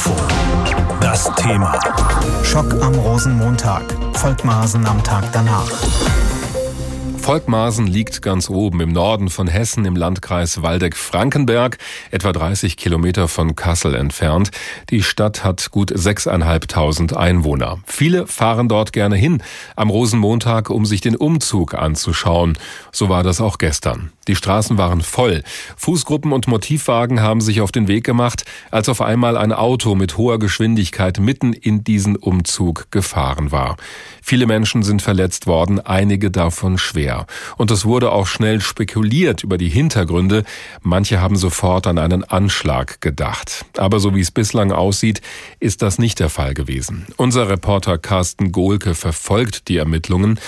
Info. Das Thema. Schock am Rosenmontag. Volkmaßen am Tag danach. Volkmaßen liegt ganz oben im Norden von Hessen im Landkreis Waldeck-Frankenberg, etwa 30 Kilometer von Kassel entfernt. Die Stadt hat gut 6.500 Einwohner. Viele fahren dort gerne hin am Rosenmontag, um sich den Umzug anzuschauen. So war das auch gestern. Die Straßen waren voll. Fußgruppen und Motivwagen haben sich auf den Weg gemacht, als auf einmal ein Auto mit hoher Geschwindigkeit mitten in diesen Umzug gefahren war. Viele Menschen sind verletzt worden, einige davon schwer. Und es wurde auch schnell spekuliert über die Hintergründe. Manche haben sofort an einen Anschlag gedacht. Aber so wie es bislang aussieht, ist das nicht der Fall gewesen. Unser Reporter Carsten Gohlke verfolgt die Ermittlungen.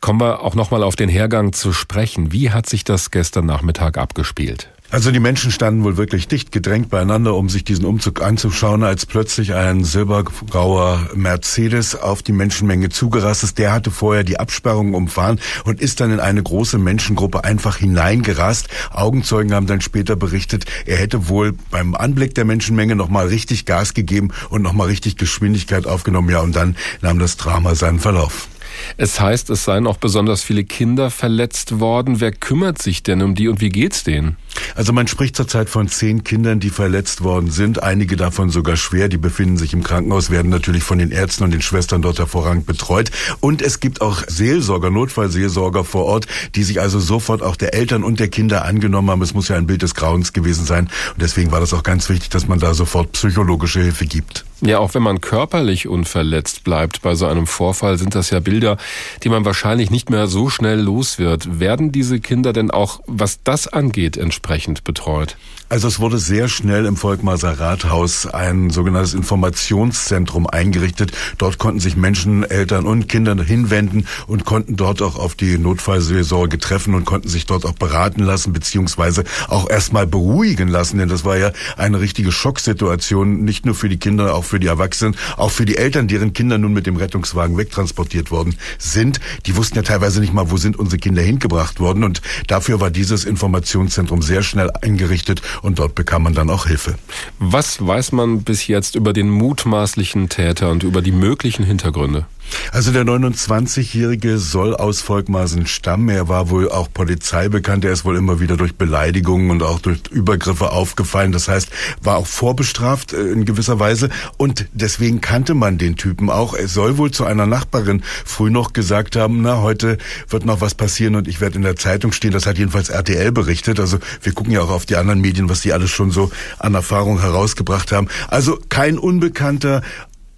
Kommen wir auch nochmal auf den Hergang zu sprechen. Wie hat sich das gestern Nachmittag abgespielt? Also die Menschen standen wohl wirklich dicht gedrängt beieinander, um sich diesen Umzug anzuschauen, als plötzlich ein silbergrauer Mercedes auf die Menschenmenge zugerast ist. Der hatte vorher die Absperrung umfahren und ist dann in eine große Menschengruppe einfach hineingerast. Augenzeugen haben dann später berichtet, er hätte wohl beim Anblick der Menschenmenge nochmal richtig Gas gegeben und nochmal richtig Geschwindigkeit aufgenommen. Ja, und dann nahm das Drama seinen Verlauf. Es heißt, es seien auch besonders viele Kinder verletzt worden. Wer kümmert sich denn um die und wie geht's denen? Also man spricht zurzeit von zehn Kindern, die verletzt worden sind. Einige davon sogar schwer. Die befinden sich im Krankenhaus, werden natürlich von den Ärzten und den Schwestern dort hervorragend betreut. Und es gibt auch Seelsorger, Notfallseelsorger vor Ort, die sich also sofort auch der Eltern und der Kinder angenommen haben. Es muss ja ein Bild des Grauens gewesen sein. Und deswegen war das auch ganz wichtig, dass man da sofort psychologische Hilfe gibt. Ja, auch wenn man körperlich unverletzt bleibt bei so einem Vorfall, sind das ja Bilder, die man wahrscheinlich nicht mehr so schnell los wird. Werden diese Kinder denn auch, was das angeht, entsprechend betreut? Also es wurde sehr schnell im Volkmaßer Rathaus ein sogenanntes Informationszentrum eingerichtet. Dort konnten sich Menschen, Eltern und Kinder hinwenden und konnten dort auch auf die Notfallseelsorge treffen und konnten sich dort auch beraten lassen, beziehungsweise auch erstmal beruhigen lassen. Denn das war ja eine richtige Schocksituation, nicht nur für die Kinder, auch für die Erwachsenen, auch für die Eltern, deren Kinder nun mit dem Rettungswagen wegtransportiert worden sind. Die wussten ja teilweise nicht mal, wo sind unsere Kinder hingebracht worden. Und dafür war dieses Informationszentrum sehr schnell eingerichtet und dort bekam man dann auch Hilfe. Was weiß man bis jetzt über den mutmaßlichen Täter und über die möglichen Hintergründe? Also der 29-Jährige soll aus Volkmaßen stammen. Er war wohl auch Polizei bekannt. Er ist wohl immer wieder durch Beleidigungen und auch durch Übergriffe aufgefallen. Das heißt, war auch vorbestraft äh, in gewisser Weise. Und deswegen kannte man den Typen auch. Er soll wohl zu einer Nachbarin früh noch gesagt haben, na, heute wird noch was passieren und ich werde in der Zeitung stehen. Das hat jedenfalls RTL berichtet. Also wir gucken ja auch auf die anderen Medien, was die alles schon so an Erfahrung herausgebracht haben. Also kein Unbekannter,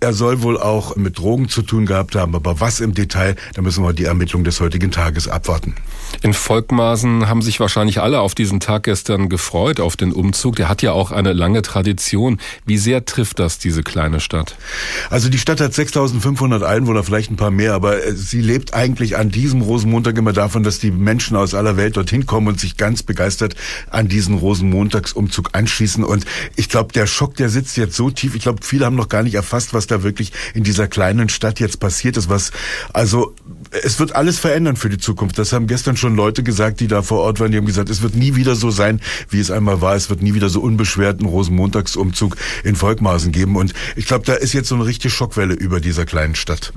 er soll wohl auch mit Drogen zu tun gehabt haben, aber was im Detail, da müssen wir die Ermittlung des heutigen Tages abwarten. In Volkmaßen haben sich wahrscheinlich alle auf diesen Tag gestern gefreut, auf den Umzug. Der hat ja auch eine lange Tradition. Wie sehr trifft das diese kleine Stadt? Also die Stadt hat 6500 Einwohner, vielleicht ein paar mehr, aber äh, sie lebt eigentlich an diesem Rosenmontag immer davon, dass die Menschen aus aller Welt dorthin kommen und sich ganz begeistert an diesen Rosenmontagsumzug anschließen. Und ich glaube, der Schock, der sitzt jetzt so tief. Ich glaube, viele haben noch gar nicht erfasst, was da wirklich in dieser kleinen Stadt jetzt passiert ist. Was, also, es wird alles verändern für die Zukunft. Das haben gestern schon Leute gesagt, die da vor Ort waren. Die haben gesagt, es wird nie wieder so sein, wie es einmal war. Es wird nie wieder so unbeschwerten Rosenmontagsumzug in Volkmaßen geben. Und ich glaube, da ist jetzt so eine richtige Schockwelle über dieser kleinen Stadt.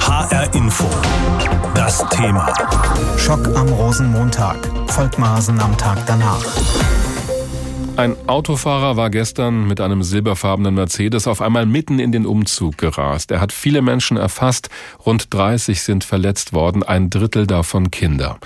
HR Info. Das Thema. Schock am Rosenmontag. Volkmaßen am Tag danach. Ein Autofahrer war gestern mit einem silberfarbenen Mercedes auf einmal mitten in den Umzug gerast. Er hat viele Menschen erfasst, rund 30 sind verletzt worden, ein Drittel davon Kinder.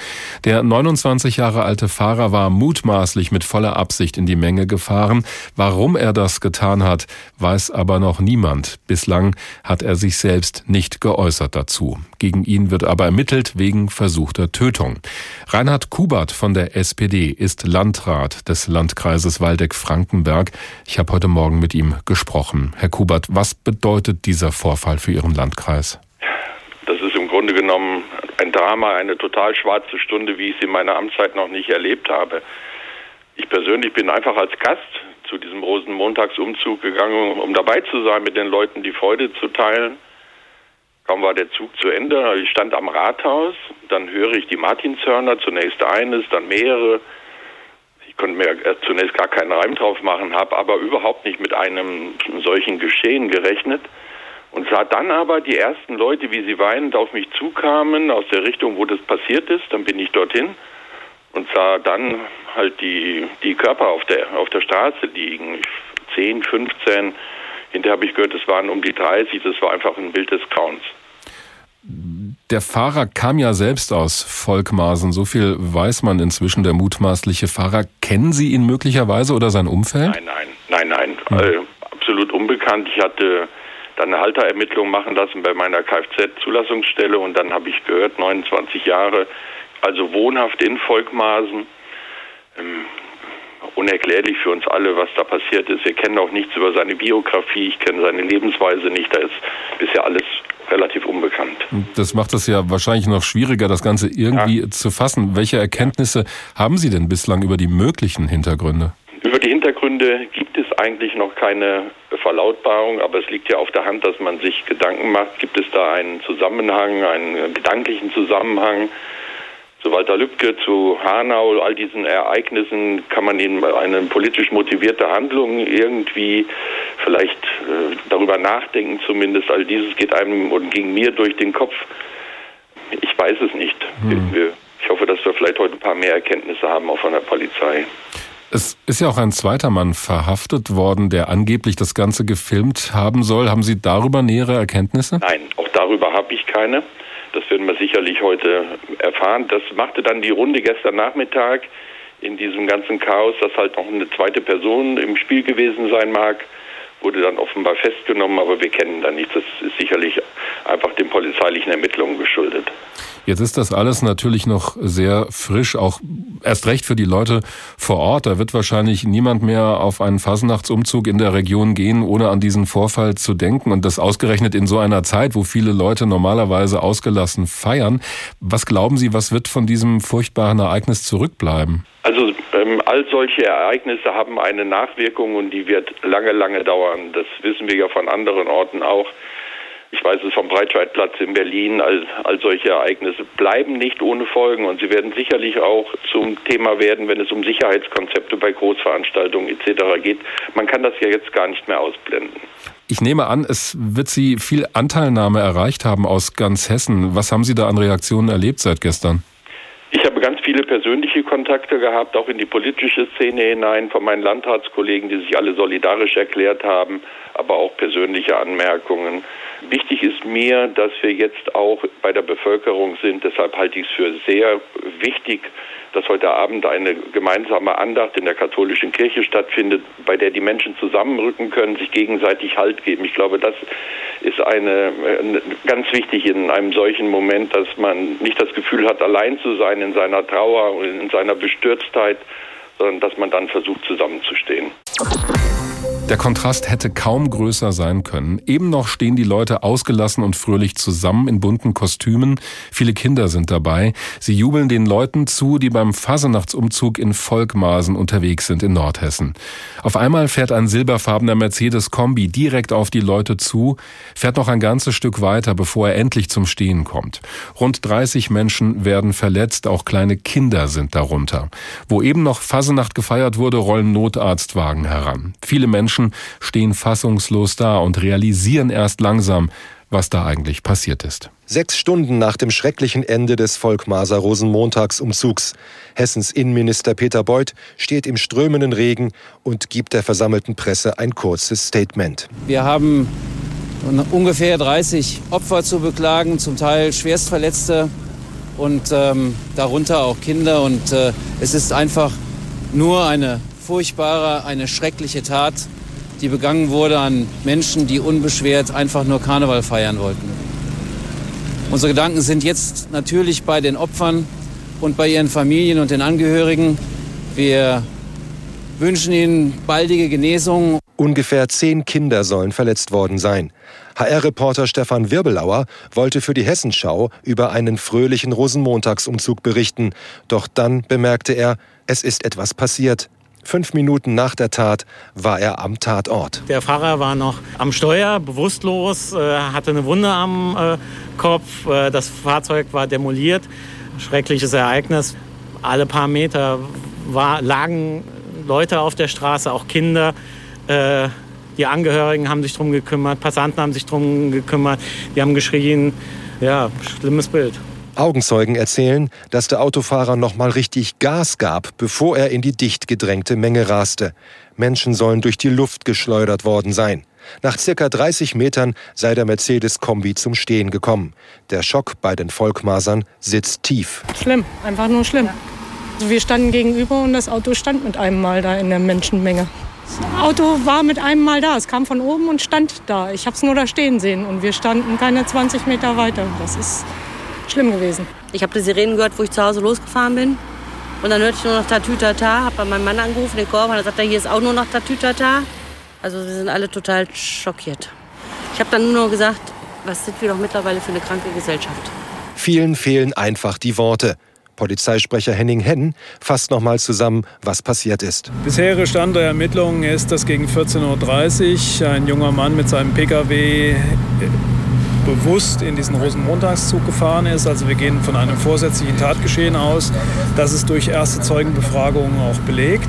Der 29 Jahre alte Fahrer war mutmaßlich mit voller Absicht in die Menge gefahren. Warum er das getan hat, weiß aber noch niemand. Bislang hat er sich selbst nicht geäußert dazu. Gegen ihn wird aber ermittelt wegen versuchter Tötung. Reinhard Kubert von der SPD ist Landrat des Landkreises Waldeck-Frankenberg. Ich habe heute Morgen mit ihm gesprochen. Herr Kubert, was bedeutet dieser Vorfall für Ihren Landkreis? Das ist im Grunde genommen ein Drama, eine total schwarze Stunde, wie ich sie in meiner Amtszeit noch nicht erlebt habe. Ich persönlich bin einfach als Gast zu diesem Rosenmontagsumzug gegangen, um dabei zu sein, mit den Leuten die Freude zu teilen. Kaum war der Zug zu Ende, ich stand am Rathaus, dann höre ich die Martinshörner, zunächst eines, dann mehrere, konnte mir zunächst gar keinen Reim drauf machen, habe aber überhaupt nicht mit einem solchen Geschehen gerechnet und sah dann aber die ersten Leute, wie sie weinend auf mich zukamen, aus der Richtung, wo das passiert ist. Dann bin ich dorthin und sah dann halt die, die Körper auf der, auf der Straße liegen. 10, 15. Hinterher habe ich gehört, es waren um die 30. Das war einfach ein Bild des Grauens. Der Fahrer kam ja selbst aus Volkmaßen. So viel weiß man inzwischen, der mutmaßliche Fahrer. Kennen Sie ihn möglicherweise oder sein Umfeld? Nein, nein, nein, nein. Hm. Äh, absolut unbekannt. Ich hatte dann eine Halterermittlung machen lassen bei meiner Kfz-Zulassungsstelle und dann habe ich gehört, 29 Jahre, also wohnhaft in Volkmaßen. Ähm, unerklärlich für uns alle, was da passiert ist. Wir kennen auch nichts über seine Biografie, ich kenne seine Lebensweise nicht. Da ist bisher alles relativ unbekannt. Das macht es ja wahrscheinlich noch schwieriger, das Ganze irgendwie ja. zu fassen. Welche Erkenntnisse haben Sie denn bislang über die möglichen Hintergründe? Über die Hintergründe gibt es eigentlich noch keine Verlautbarung, aber es liegt ja auf der Hand, dass man sich Gedanken macht. Gibt es da einen Zusammenhang, einen gedanklichen Zusammenhang? Zu Walter Lübcke, zu Hanau, all diesen Ereignissen kann man in eine politisch motivierte Handlung irgendwie vielleicht äh, darüber nachdenken zumindest. All dieses geht einem und ging mir durch den Kopf. Ich weiß es nicht. Hm. Ich hoffe, dass wir vielleicht heute ein paar mehr Erkenntnisse haben auch von der Polizei. Es ist ja auch ein zweiter Mann verhaftet worden, der angeblich das Ganze gefilmt haben soll. Haben Sie darüber nähere Erkenntnisse? Nein, auch darüber habe ich keine. Das werden wir sicherlich heute erfahren. Das machte dann die Runde gestern Nachmittag in diesem ganzen Chaos, dass halt noch eine zweite Person im Spiel gewesen sein mag wurde dann offenbar festgenommen, aber wir kennen da nichts. Das ist sicherlich einfach den polizeilichen Ermittlungen geschuldet. Jetzt ist das alles natürlich noch sehr frisch, auch erst recht für die Leute vor Ort. Da wird wahrscheinlich niemand mehr auf einen Fasnachtsumzug in der Region gehen, ohne an diesen Vorfall zu denken. Und das ausgerechnet in so einer Zeit, wo viele Leute normalerweise ausgelassen feiern. Was glauben Sie, was wird von diesem furchtbaren Ereignis zurückbleiben? Also ähm, all solche Ereignisse haben eine Nachwirkung und die wird lange, lange dauern. Das wissen wir ja von anderen Orten auch. Ich weiß es vom Breitscheidplatz in Berlin. All, all solche Ereignisse bleiben nicht ohne Folgen und sie werden sicherlich auch zum Thema werden, wenn es um Sicherheitskonzepte bei Großveranstaltungen etc. geht. Man kann das ja jetzt gar nicht mehr ausblenden. Ich nehme an, es wird Sie viel Anteilnahme erreicht haben aus ganz Hessen. Was haben Sie da an Reaktionen erlebt seit gestern? Ich habe ganz viele persönliche Kontakte gehabt, auch in die politische Szene hinein, von meinen Landratskollegen, die sich alle solidarisch erklärt haben, aber auch persönliche Anmerkungen. Wichtig ist mir, dass wir jetzt auch bei der Bevölkerung sind. Deshalb halte ich es für sehr wichtig, dass heute Abend eine gemeinsame Andacht in der katholischen Kirche stattfindet, bei der die Menschen zusammenrücken können, sich gegenseitig Halt geben. Ich glaube, das ist eine, eine ganz wichtig in einem solchen Moment, dass man nicht das Gefühl hat, allein zu sein in seiner Trauer und in seiner Bestürztheit, sondern dass man dann versucht, zusammenzustehen. Der Kontrast hätte kaum größer sein können. Eben noch stehen die Leute ausgelassen und fröhlich zusammen in bunten Kostümen. Viele Kinder sind dabei. Sie jubeln den Leuten zu, die beim Fasenachtsumzug in Volkmaßen unterwegs sind in Nordhessen. Auf einmal fährt ein silberfarbener Mercedes-Kombi direkt auf die Leute zu, fährt noch ein ganzes Stück weiter, bevor er endlich zum Stehen kommt. Rund 30 Menschen werden verletzt, auch kleine Kinder sind darunter. Wo eben noch Fasenacht gefeiert wurde, rollen Notarztwagen heran. Viele Menschen Menschen stehen fassungslos da und realisieren erst langsam, was da eigentlich passiert ist. Sechs Stunden nach dem schrecklichen Ende des Volkmaser Rosenmontagsumzugs. Hessens Innenminister Peter Beuth steht im strömenden Regen und gibt der versammelten Presse ein kurzes Statement. Wir haben ungefähr 30 Opfer zu beklagen, zum Teil Schwerstverletzte und ähm, darunter auch Kinder. Und äh, es ist einfach nur eine furchtbare, eine schreckliche Tat die begangen wurde an Menschen, die unbeschwert einfach nur Karneval feiern wollten. Unsere Gedanken sind jetzt natürlich bei den Opfern und bei ihren Familien und den Angehörigen. Wir wünschen ihnen baldige Genesung. Ungefähr zehn Kinder sollen verletzt worden sein. HR-Reporter Stefan Wirbelauer wollte für die Hessenschau über einen fröhlichen Rosenmontagsumzug berichten. Doch dann bemerkte er, es ist etwas passiert. Fünf Minuten nach der Tat war er am Tatort. Der Fahrer war noch am Steuer, bewusstlos, äh, hatte eine Wunde am äh, Kopf. Äh, das Fahrzeug war demoliert. Schreckliches Ereignis. Alle paar Meter war, lagen Leute auf der Straße, auch Kinder. Die Angehörigen haben sich darum gekümmert, Passanten haben sich darum gekümmert, die haben geschrien. Ja, schlimmes Bild. Augenzeugen erzählen, dass der Autofahrer noch mal richtig Gas gab, bevor er in die dicht gedrängte Menge raste. Menschen sollen durch die Luft geschleudert worden sein. Nach circa 30 Metern sei der Mercedes-Kombi zum Stehen gekommen. Der Schock bei den Volkmasern sitzt tief. Schlimm, einfach nur schlimm. Also wir standen gegenüber und das Auto stand mit einem Mal da in der Menschenmenge. Das Auto war mit einem Mal da. Es kam von oben und stand da. Ich habe es nur da stehen sehen und wir standen keine 20 Meter weiter. Das ist schlimm gewesen. Ich habe die Sirenen gehört, wo ich zu Hause losgefahren bin. Und dann hörte ich nur noch Tatütata, habe bei meinem Mann angerufen, den Korb, und dann sagt er, hier ist auch nur noch Tatütata. Also wir sind alle total schockiert. Ich habe dann nur noch gesagt, was sind wir doch mittlerweile für eine kranke Gesellschaft. Vielen fehlen einfach die Worte. Polizeisprecher Henning fasst noch mal zusammen, was passiert ist. Bisherige Stand der Ermittlungen ist, dass gegen 14.30 Uhr ein junger Mann mit seinem Pkw bewusst in diesen Rosenmontagszug gefahren ist. Also wir gehen von einem vorsätzlichen Tatgeschehen aus. Das ist durch erste Zeugenbefragungen auch belegt.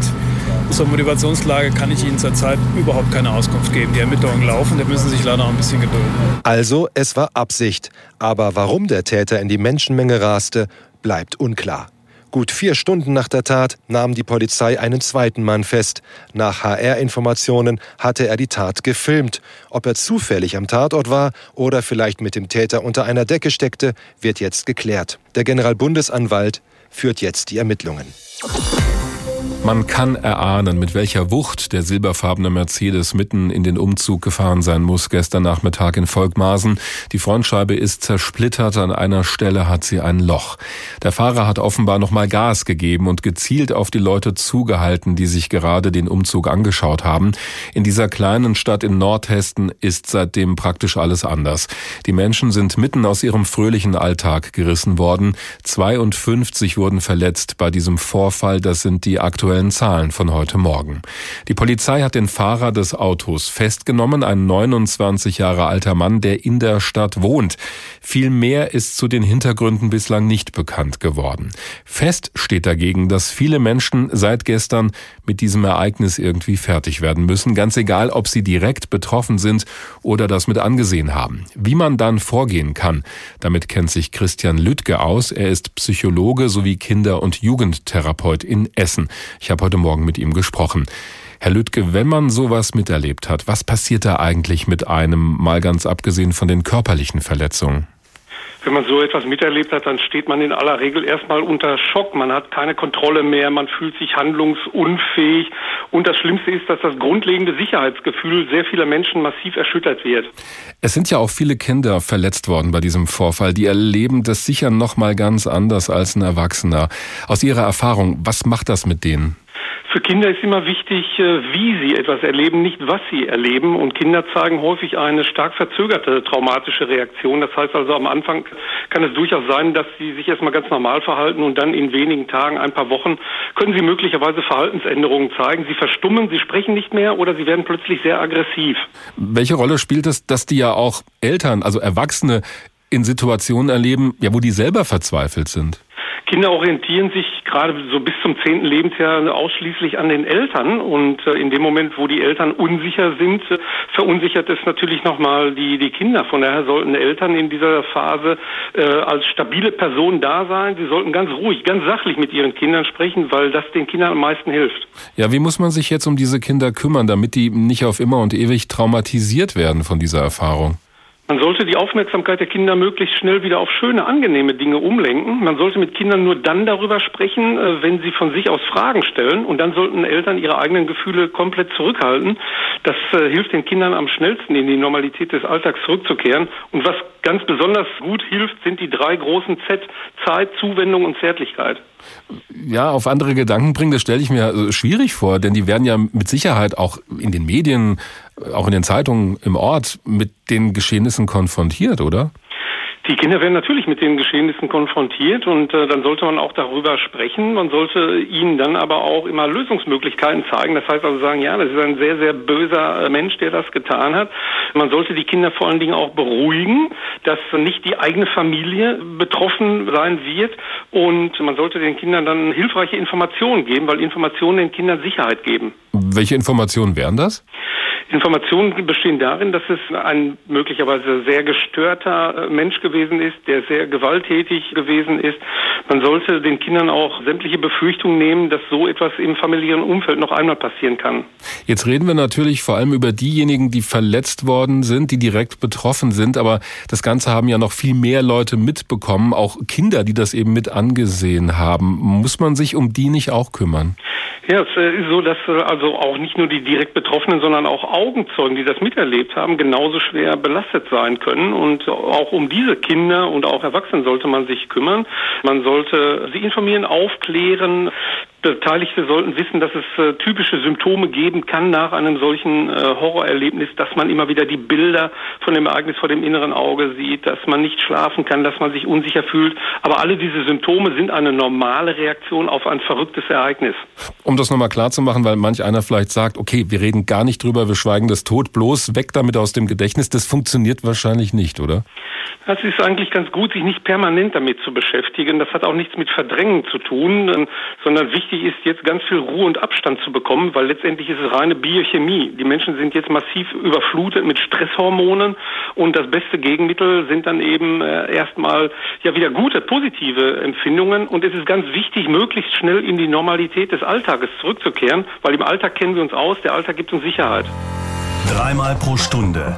Zur Motivationslage kann ich Ihnen zurzeit überhaupt keine Auskunft geben. Die Ermittlungen laufen, da müssen Sie sich leider noch ein bisschen gedulden. Also, es war Absicht. Aber warum der Täter in die Menschenmenge raste, bleibt unklar. Gut vier Stunden nach der Tat nahm die Polizei einen zweiten Mann fest. Nach HR-Informationen hatte er die Tat gefilmt. Ob er zufällig am Tatort war oder vielleicht mit dem Täter unter einer Decke steckte, wird jetzt geklärt. Der Generalbundesanwalt führt jetzt die Ermittlungen. Man kann erahnen, mit welcher Wucht der silberfarbene Mercedes mitten in den Umzug gefahren sein muss gestern Nachmittag in Volkmarsen. Die Frontscheibe ist zersplittert, an einer Stelle hat sie ein Loch. Der Fahrer hat offenbar nochmal Gas gegeben und gezielt auf die Leute zugehalten, die sich gerade den Umzug angeschaut haben. In dieser kleinen Stadt in Nordhessen ist seitdem praktisch alles anders. Die Menschen sind mitten aus ihrem fröhlichen Alltag gerissen worden. 52 wurden verletzt bei diesem Vorfall. Das sind die aktuellen Zahlen von heute Morgen. Die Polizei hat den Fahrer des Autos festgenommen, ein 29 Jahre alter Mann, der in der Stadt wohnt. Viel mehr ist zu den Hintergründen bislang nicht bekannt geworden. Fest steht dagegen, dass viele Menschen seit gestern mit diesem Ereignis irgendwie fertig werden müssen, ganz egal, ob sie direkt betroffen sind oder das mit angesehen haben. Wie man dann vorgehen kann, damit kennt sich Christian Lüttke aus. Er ist Psychologe sowie Kinder- und Jugendtherapeut in Essen. Ich habe heute Morgen mit ihm gesprochen. Herr Lüttke, wenn man sowas miterlebt hat, was passiert da eigentlich mit einem, mal ganz abgesehen von den körperlichen Verletzungen? Wenn man so etwas miterlebt hat, dann steht man in aller Regel erstmal unter Schock. Man hat keine Kontrolle mehr, man fühlt sich handlungsunfähig. Und das Schlimmste ist, dass das grundlegende Sicherheitsgefühl sehr vieler Menschen massiv erschüttert wird. Es sind ja auch viele Kinder verletzt worden bei diesem Vorfall. Die erleben das sicher noch mal ganz anders als ein Erwachsener. Aus Ihrer Erfahrung, was macht das mit denen? Für Kinder ist immer wichtig, äh, wie sie etwas erleben, nicht was sie erleben. Und Kinder zeigen häufig eine stark verzögerte traumatische Reaktion. Das heißt also, am Anfang kann es durchaus sein, dass sie sich erstmal ganz normal verhalten und dann in wenigen Tagen, ein paar Wochen, können sie möglicherweise Verhaltensänderungen zeigen. Sie verstummen, sie sprechen nicht mehr oder sie werden plötzlich sehr aggressiv. Welche Rolle spielt es, dass die ja auch Eltern, also Erwachsene, in Situationen erleben, ja, wo die selber verzweifelt sind? Kinder orientieren sich gerade so bis zum zehnten Lebensjahr ausschließlich an den Eltern und äh, in dem Moment, wo die Eltern unsicher sind, äh, verunsichert es natürlich nochmal die, die Kinder. Von daher sollten Eltern in dieser Phase äh, als stabile Person da sein. Sie sollten ganz ruhig, ganz sachlich mit ihren Kindern sprechen, weil das den Kindern am meisten hilft. Ja, wie muss man sich jetzt um diese Kinder kümmern, damit die nicht auf immer und ewig traumatisiert werden von dieser Erfahrung? Man sollte die Aufmerksamkeit der Kinder möglichst schnell wieder auf schöne, angenehme Dinge umlenken. Man sollte mit Kindern nur dann darüber sprechen, äh, wenn sie von sich aus Fragen stellen. Und dann sollten Eltern ihre eigenen Gefühle komplett zurückhalten. Das äh, hilft den Kindern am schnellsten in die Normalität des Alltags zurückzukehren. Und was ganz besonders gut hilft, sind die drei großen Z, Zeit, Zuwendung und Zärtlichkeit. Ja, auf andere Gedanken bringen, das stelle ich mir äh, schwierig vor, denn die werden ja mit Sicherheit auch in den Medien auch in den Zeitungen im Ort mit den Geschehnissen konfrontiert, oder? Die Kinder werden natürlich mit den Geschehnissen konfrontiert und äh, dann sollte man auch darüber sprechen. Man sollte ihnen dann aber auch immer Lösungsmöglichkeiten zeigen. Das heißt also sagen, ja, das ist ein sehr, sehr böser äh, Mensch, der das getan hat. Man sollte die Kinder vor allen Dingen auch beruhigen, dass nicht die eigene Familie betroffen sein wird und man sollte den Kindern dann hilfreiche Informationen geben, weil Informationen den Kindern Sicherheit geben. Welche Informationen wären das? Informationen bestehen darin, dass es ein möglicherweise sehr gestörter äh, Mensch gewesen ist, der sehr gewalttätig gewesen ist. Man sollte den Kindern auch sämtliche Befürchtungen nehmen, dass so etwas im familiären Umfeld noch einmal passieren kann. Jetzt reden wir natürlich vor allem über diejenigen, die verletzt worden sind, die direkt betroffen sind, aber das Ganze haben ja noch viel mehr Leute mitbekommen, auch Kinder, die das eben mit angesehen haben. Muss man sich um die nicht auch kümmern? Ja, es äh, ist so, dass äh, also auch nicht nur die direkt Betroffenen, sondern auch Augenzeugen, die das miterlebt haben, genauso schwer belastet sein können. Und auch um diese Kinder und auch Erwachsenen sollte man sich kümmern. Man sollte sie informieren, aufklären, Beteiligte sollten wissen, dass es äh, typische Symptome geben kann nach einem solchen äh, Horrorerlebnis, dass man immer wieder die Bilder von dem Ereignis vor dem inneren Auge sieht, dass man nicht schlafen kann, dass man sich unsicher fühlt. Aber alle diese Symptome sind eine normale Reaktion auf ein verrücktes Ereignis. Um das nochmal klar zu machen, weil manch einer vielleicht sagt, okay, wir reden gar nicht drüber, wir schweigen das tot, bloß weg damit aus dem Gedächtnis, das funktioniert wahrscheinlich nicht, oder? Das ist eigentlich ganz gut, sich nicht permanent damit zu beschäftigen. Das hat auch nichts mit Verdrängen zu tun, ähm, sondern wichtig ist jetzt ganz viel Ruhe und Abstand zu bekommen, weil letztendlich ist es reine Biochemie. Die Menschen sind jetzt massiv überflutet mit Stresshormonen und das beste Gegenmittel sind dann eben äh, erstmal ja wieder gute, positive Empfindungen und es ist ganz wichtig, möglichst schnell in die Normalität des Alltages zurückzukehren, weil im Alltag kennen wir uns aus, der Alltag gibt uns Sicherheit. Dreimal pro Stunde